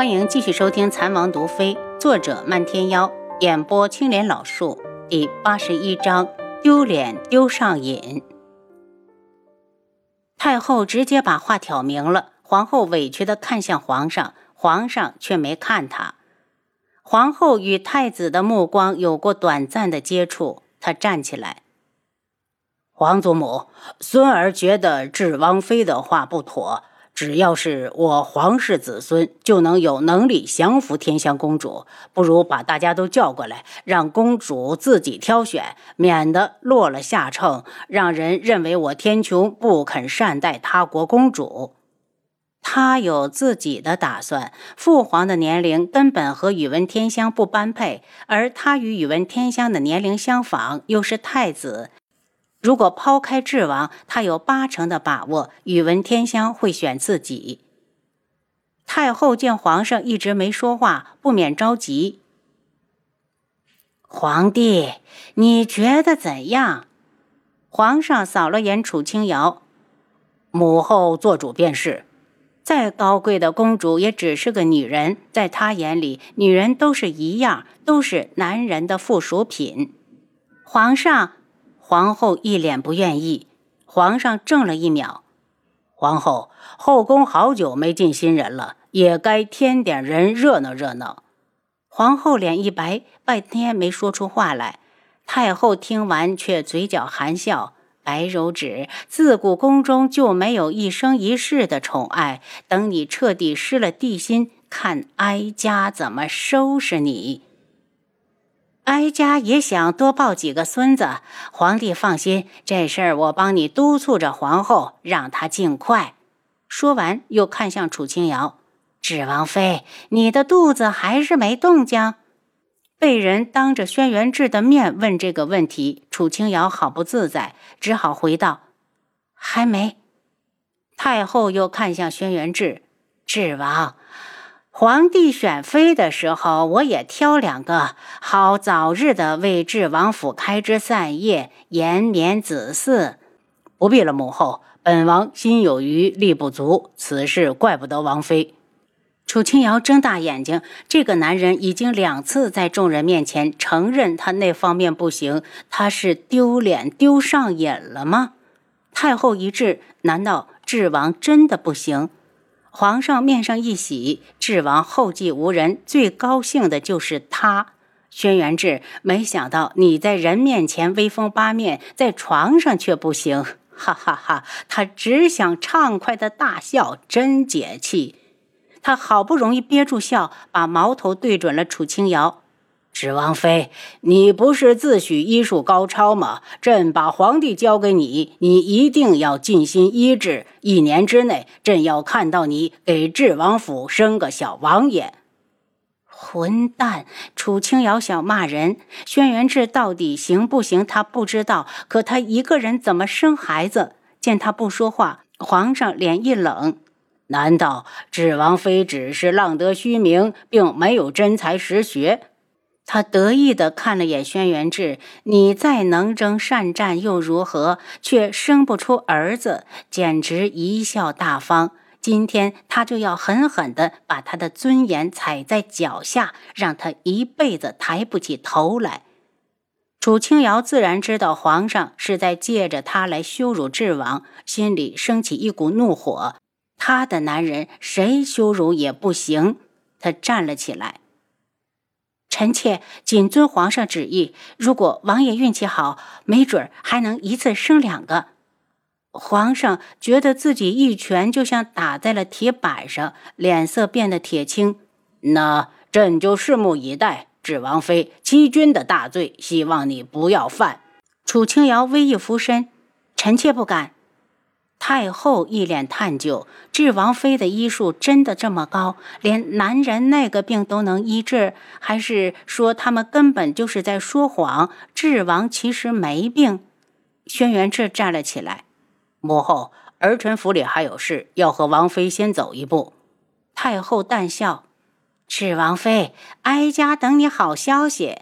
欢迎继续收听《残王毒妃》，作者漫天妖，演播青莲老树，第八十一章：丢脸丢上瘾。太后直接把话挑明了，皇后委屈的看向皇上，皇上却没看她。皇后与太子的目光有过短暂的接触，她站起来：“皇祖母，孙儿觉得智王妃的话不妥。”只要是我皇室子孙，就能有能力降服天香公主。不如把大家都叫过来，让公主自己挑选，免得落了下乘，让人认为我天穹不肯善待他国公主。他有自己的打算。父皇的年龄根本和宇文天香不般配，而他与宇文天香的年龄相仿，又是太子。如果抛开智王，他有八成的把握，宇文天香会选自己。太后见皇上一直没说话，不免着急。皇帝，你觉得怎样？皇上扫了眼楚清瑶，母后做主便是。再高贵的公主也只是个女人，在她眼里，女人都是一样，都是男人的附属品。皇上。皇后一脸不愿意，皇上怔了一秒。皇后，后宫好久没进新人了，也该添点人热闹热闹。皇后脸一白，半天没说出话来。太后听完，却嘴角含笑。白柔指，自古宫中就没有一生一世的宠爱，等你彻底失了帝心，看哀家怎么收拾你。哀家也想多抱几个孙子，皇帝放心，这事儿我帮你督促着皇后，让她尽快。说完，又看向楚清瑶：“芷王妃，你的肚子还是没动静？”被人当着轩辕志的面问这个问题，楚清瑶好不自在，只好回道：“还没。”太后又看向轩辕志：“芷王。”皇帝选妃的时候，我也挑两个，好早日的为智王府开枝散叶，延绵子嗣。不必了，母后，本王心有余力不足，此事怪不得王妃。楚清瑶睁大眼睛，这个男人已经两次在众人面前承认他那方面不行，他是丢脸丢上瘾了吗？太后一滞，难道智王真的不行？皇上面上一喜，智王后继无人，最高兴的就是他。轩辕志，没想到你在人面前威风八面，在床上却不行，哈哈哈！他只想畅快的大笑，真解气。他好不容易憋住笑，把矛头对准了楚清瑶。芷王妃，你不是自诩医术高超吗？朕把皇帝交给你，你一定要尽心医治。一年之内，朕要看到你给智王府生个小王爷。混蛋！楚清瑶想骂人，轩辕志到底行不行？他不知道。可他一个人怎么生孩子？见他不说话，皇上脸一冷：难道智王妃只是浪得虚名，并没有真才实学？他得意地看了眼轩辕志，你再能征善战又如何？却生不出儿子，简直贻笑大方。今天他就要狠狠地把他的尊严踩在脚下，让他一辈子抬不起头来。楚清瑶自然知道皇上是在借着他来羞辱智王，心里升起一股怒火。他的男人谁羞辱也不行。他站了起来。臣妾谨遵皇上旨意。如果王爷运气好，没准还能一次生两个。皇上觉得自己一拳就像打在了铁板上，脸色变得铁青。那朕就拭目以待。指王妃欺君的大罪，希望你不要犯。楚清瑶微一俯身，臣妾不敢。太后一脸探究，智王妃的医术真的这么高，连男人那个病都能医治？还是说他们根本就是在说谎？智王其实没病。轩辕志站了起来，母后，儿臣府里还有事，要和王妃先走一步。太后淡笑：“智王妃，哀家等你好消息。”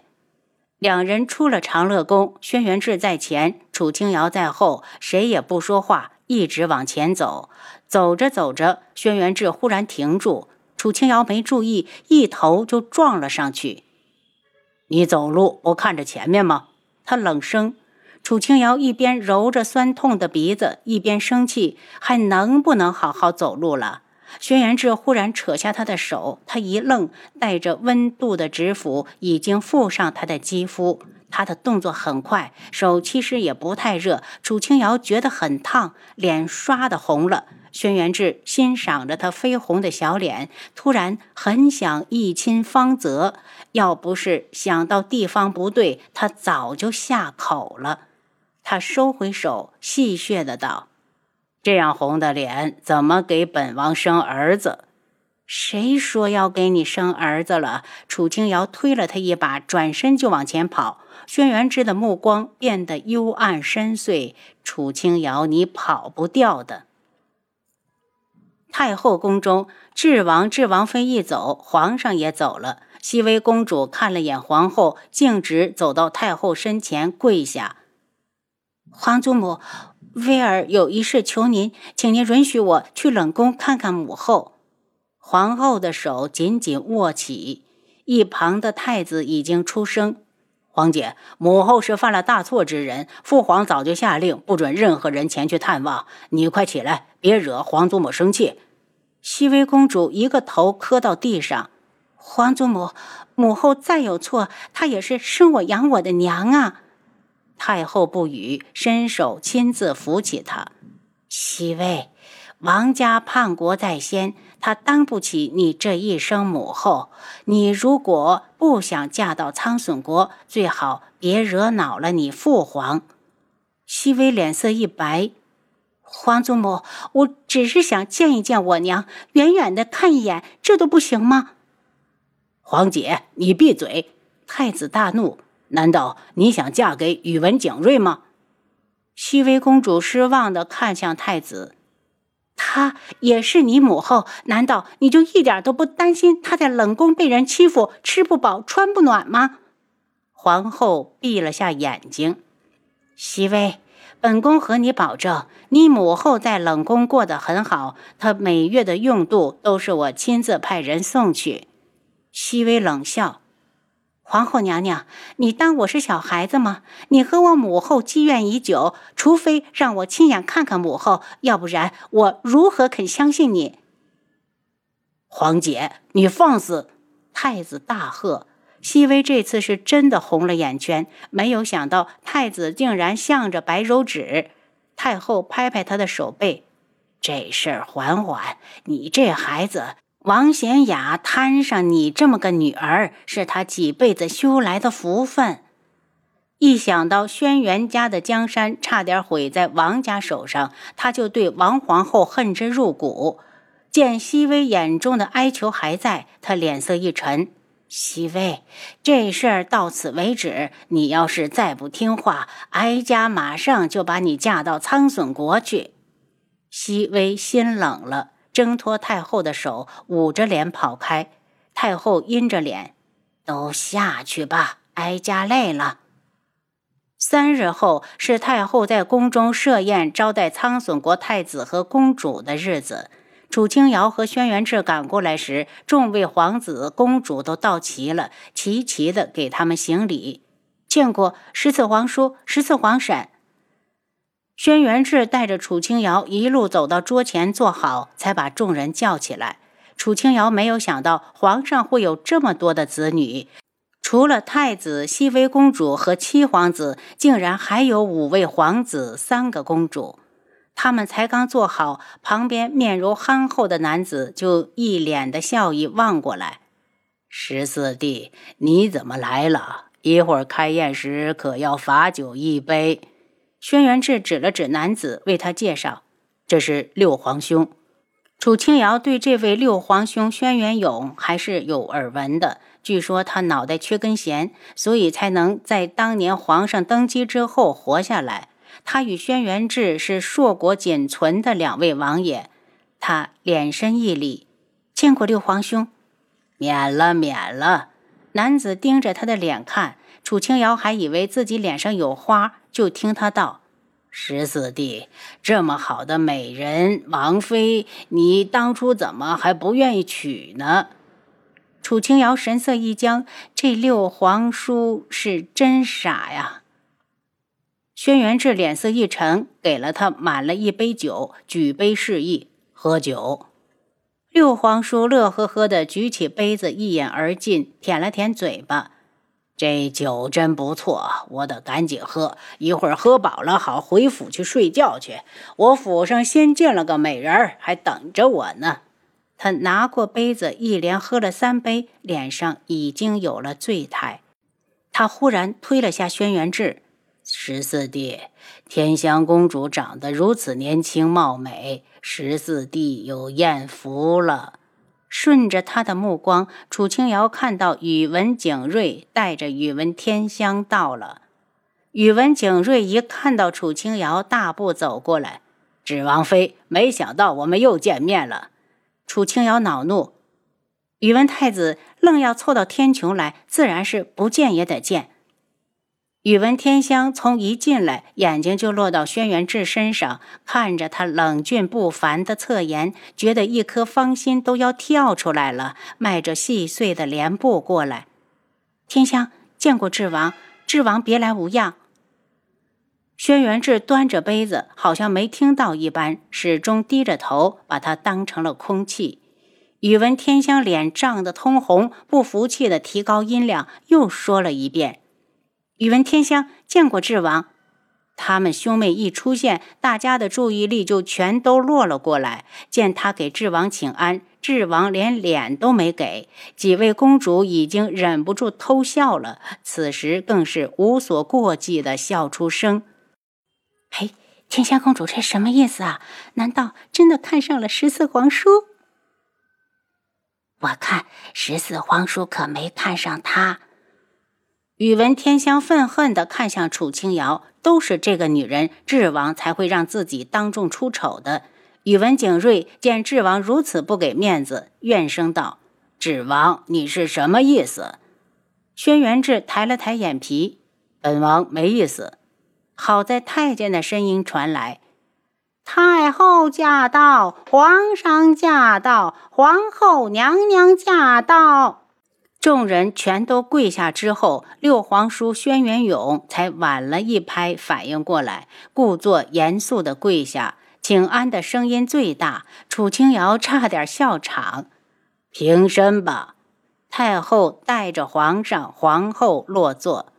两人出了长乐宫，轩辕志在前，楚清瑶在后，谁也不说话。一直往前走，走着走着，轩辕志忽然停住。楚清瑶没注意，一头就撞了上去。你走路不看着前面吗？他冷声。楚清瑶一边揉着酸痛的鼻子，一边生气：还能不能好好走路了？轩辕志忽然扯下他的手，他一愣，带着温度的指腹已经附上他的肌肤。他的动作很快，手其实也不太热。楚清瑶觉得很烫，脸刷的红了。轩辕志欣赏着他绯红的小脸，突然很想一亲芳泽。要不是想到地方不对，他早就下口了。他收回手，戏谑的道。这样红的脸，怎么给本王生儿子？谁说要给你生儿子了？楚清瑶推了他一把，转身就往前跑。轩辕之的目光变得幽暗深邃。楚清瑶，你跑不掉的。太后宫中，智王、智王妃一走，皇上也走了。熹微公主看了眼皇后，径直走到太后身前跪下：“皇祖母。”威尔有一事求您，请您允许我去冷宫看看母后。皇后的手紧紧握起，一旁的太子已经出声：“皇姐，母后是犯了大错之人，父皇早就下令不准任何人前去探望。你快起来，别惹皇祖母生气。”熹微公主一个头磕到地上：“皇祖母，母后再有错，她也是生我养我的娘啊。”太后不语，伸手亲自扶起她。熹微，王家叛国在先，他当不起你这一声母后。你如果不想嫁到苍隼国，最好别惹恼了你父皇。熹微脸色一白，皇祖母，我只是想见一见我娘，远远的看一眼，这都不行吗？皇姐，你闭嘴！太子大怒。难道你想嫁给宇文景睿吗？熹微公主失望地看向太子，她也是你母后，难道你就一点都不担心她在冷宫被人欺负，吃不饱穿不暖吗？皇后闭了下眼睛。熹微，本宫和你保证，你母后在冷宫过得很好，她每月的用度都是我亲自派人送去。熹微冷笑。皇后娘娘，你当我是小孩子吗？你和我母后积怨已久，除非让我亲眼看看母后，要不然我如何肯相信你？皇姐，你放肆！太子大喝。熹微这次是真的红了眼圈，没有想到太子竟然向着白柔指。太后拍拍他的手背：“这事儿缓缓，你这孩子。”王贤雅摊上你这么个女儿，是他几辈子修来的福分。一想到轩辕家的江山差点毁在王家手上，他就对王皇后恨之入骨。见熹微眼中的哀求还在，他脸色一沉：“熹微，这事儿到此为止。你要是再不听话，哀家马上就把你嫁到苍隼国去。”熹微心冷了。挣脱太后的手，捂着脸跑开。太后阴着脸：“都下去吧，哀家累了。”三日后是太后在宫中设宴招待苍隼国太子和公主的日子。楚清瑶和轩辕志赶过来时，众位皇子、公主都到齐了，齐齐的给他们行礼。见过十四皇叔、十四皇婶。轩辕志带着楚清瑶一路走到桌前坐好，才把众人叫起来。楚清瑶没有想到皇上会有这么多的子女，除了太子、熹微公主和七皇子，竟然还有五位皇子、三个公主。他们才刚坐好，旁边面如憨厚的男子就一脸的笑意望过来：“十四弟，你怎么来了？一会儿开宴时可要罚酒一杯。”轩辕志指了指男子，为他介绍：“这是六皇兄。”楚清瑶对这位六皇兄轩辕勇还是有耳闻的。据说他脑袋缺根弦，所以才能在当年皇上登基之后活下来。他与轩辕志是硕国仅存的两位王爷。他脸身一礼：“见过六皇兄。”“免了，免了。”男子盯着他的脸看。楚清瑶还以为自己脸上有花。就听他道：“十四弟，这么好的美人王妃，你当初怎么还不愿意娶呢？楚清瑶神色一僵，这六皇叔是真傻呀。轩辕志脸色一沉，给了他满了一杯酒，举杯示意喝酒。六皇叔乐呵呵的举起杯子，一饮而尽，舔了舔嘴巴。这酒真不错，我得赶紧喝，一会儿喝饱了好回府去睡觉去。我府上新进了个美人儿，还等着我呢。他拿过杯子，一连喝了三杯，脸上已经有了醉态。他忽然推了下轩辕志：“十四弟，天香公主长得如此年轻貌美，十四弟有艳福了。”顺着他的目光，楚清瑶看到宇文景睿带着宇文天香到了。宇文景睿一看到楚清瑶，大步走过来：“芷王妃，没想到我们又见面了。”楚清瑶恼怒：“宇文太子愣要凑到天穹来，自然是不见也得见。”宇文天香从一进来，眼睛就落到轩辕志身上，看着他冷峻不凡的侧颜，觉得一颗芳心都要跳出来了，迈着细碎的莲步过来。天香见过智王，智王别来无恙。轩辕志端着杯子，好像没听到一般，始终低着头，把他当成了空气。宇文天香脸涨得通红，不服气的提高音量，又说了一遍。宇文天香见过智王，他们兄妹一出现，大家的注意力就全都落了过来。见他给智王请安，智王连脸都没给。几位公主已经忍不住偷笑了，此时更是无所顾忌的笑出声。嘿，天香公主这什么意思啊？难道真的看上了十四皇叔？我看十四皇叔可没看上他。宇文天香愤恨地看向楚清瑶，都是这个女人，智王才会让自己当众出丑的。宇文景睿见智王如此不给面子，怨声道：“智王，你是什么意思？”轩辕志抬了抬眼皮：“本王没意思。”好在太监的声音传来：“太后驾到，皇上驾到，皇后娘娘驾到。”众人全都跪下之后，六皇叔轩辕勇才晚了一拍反应过来，故作严肃的跪下，请安的声音最大。楚清瑶差点笑场。平身吧。太后带着皇上、皇后落座。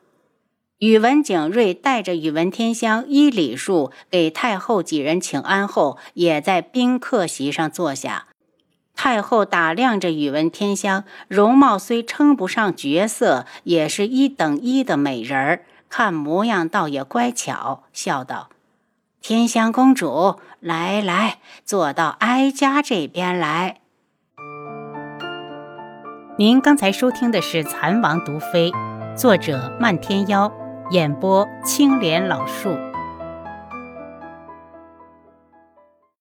宇文景睿带着宇文天香依礼数给太后几人请安后，也在宾客席上坐下。太后打量着宇文天香，容貌虽称不上绝色，也是一等一的美人儿，看模样倒也乖巧，笑道：“天香公主，来来，坐到哀家这边来。”您刚才收听的是《蚕王毒妃》，作者漫天妖，演播青莲老树。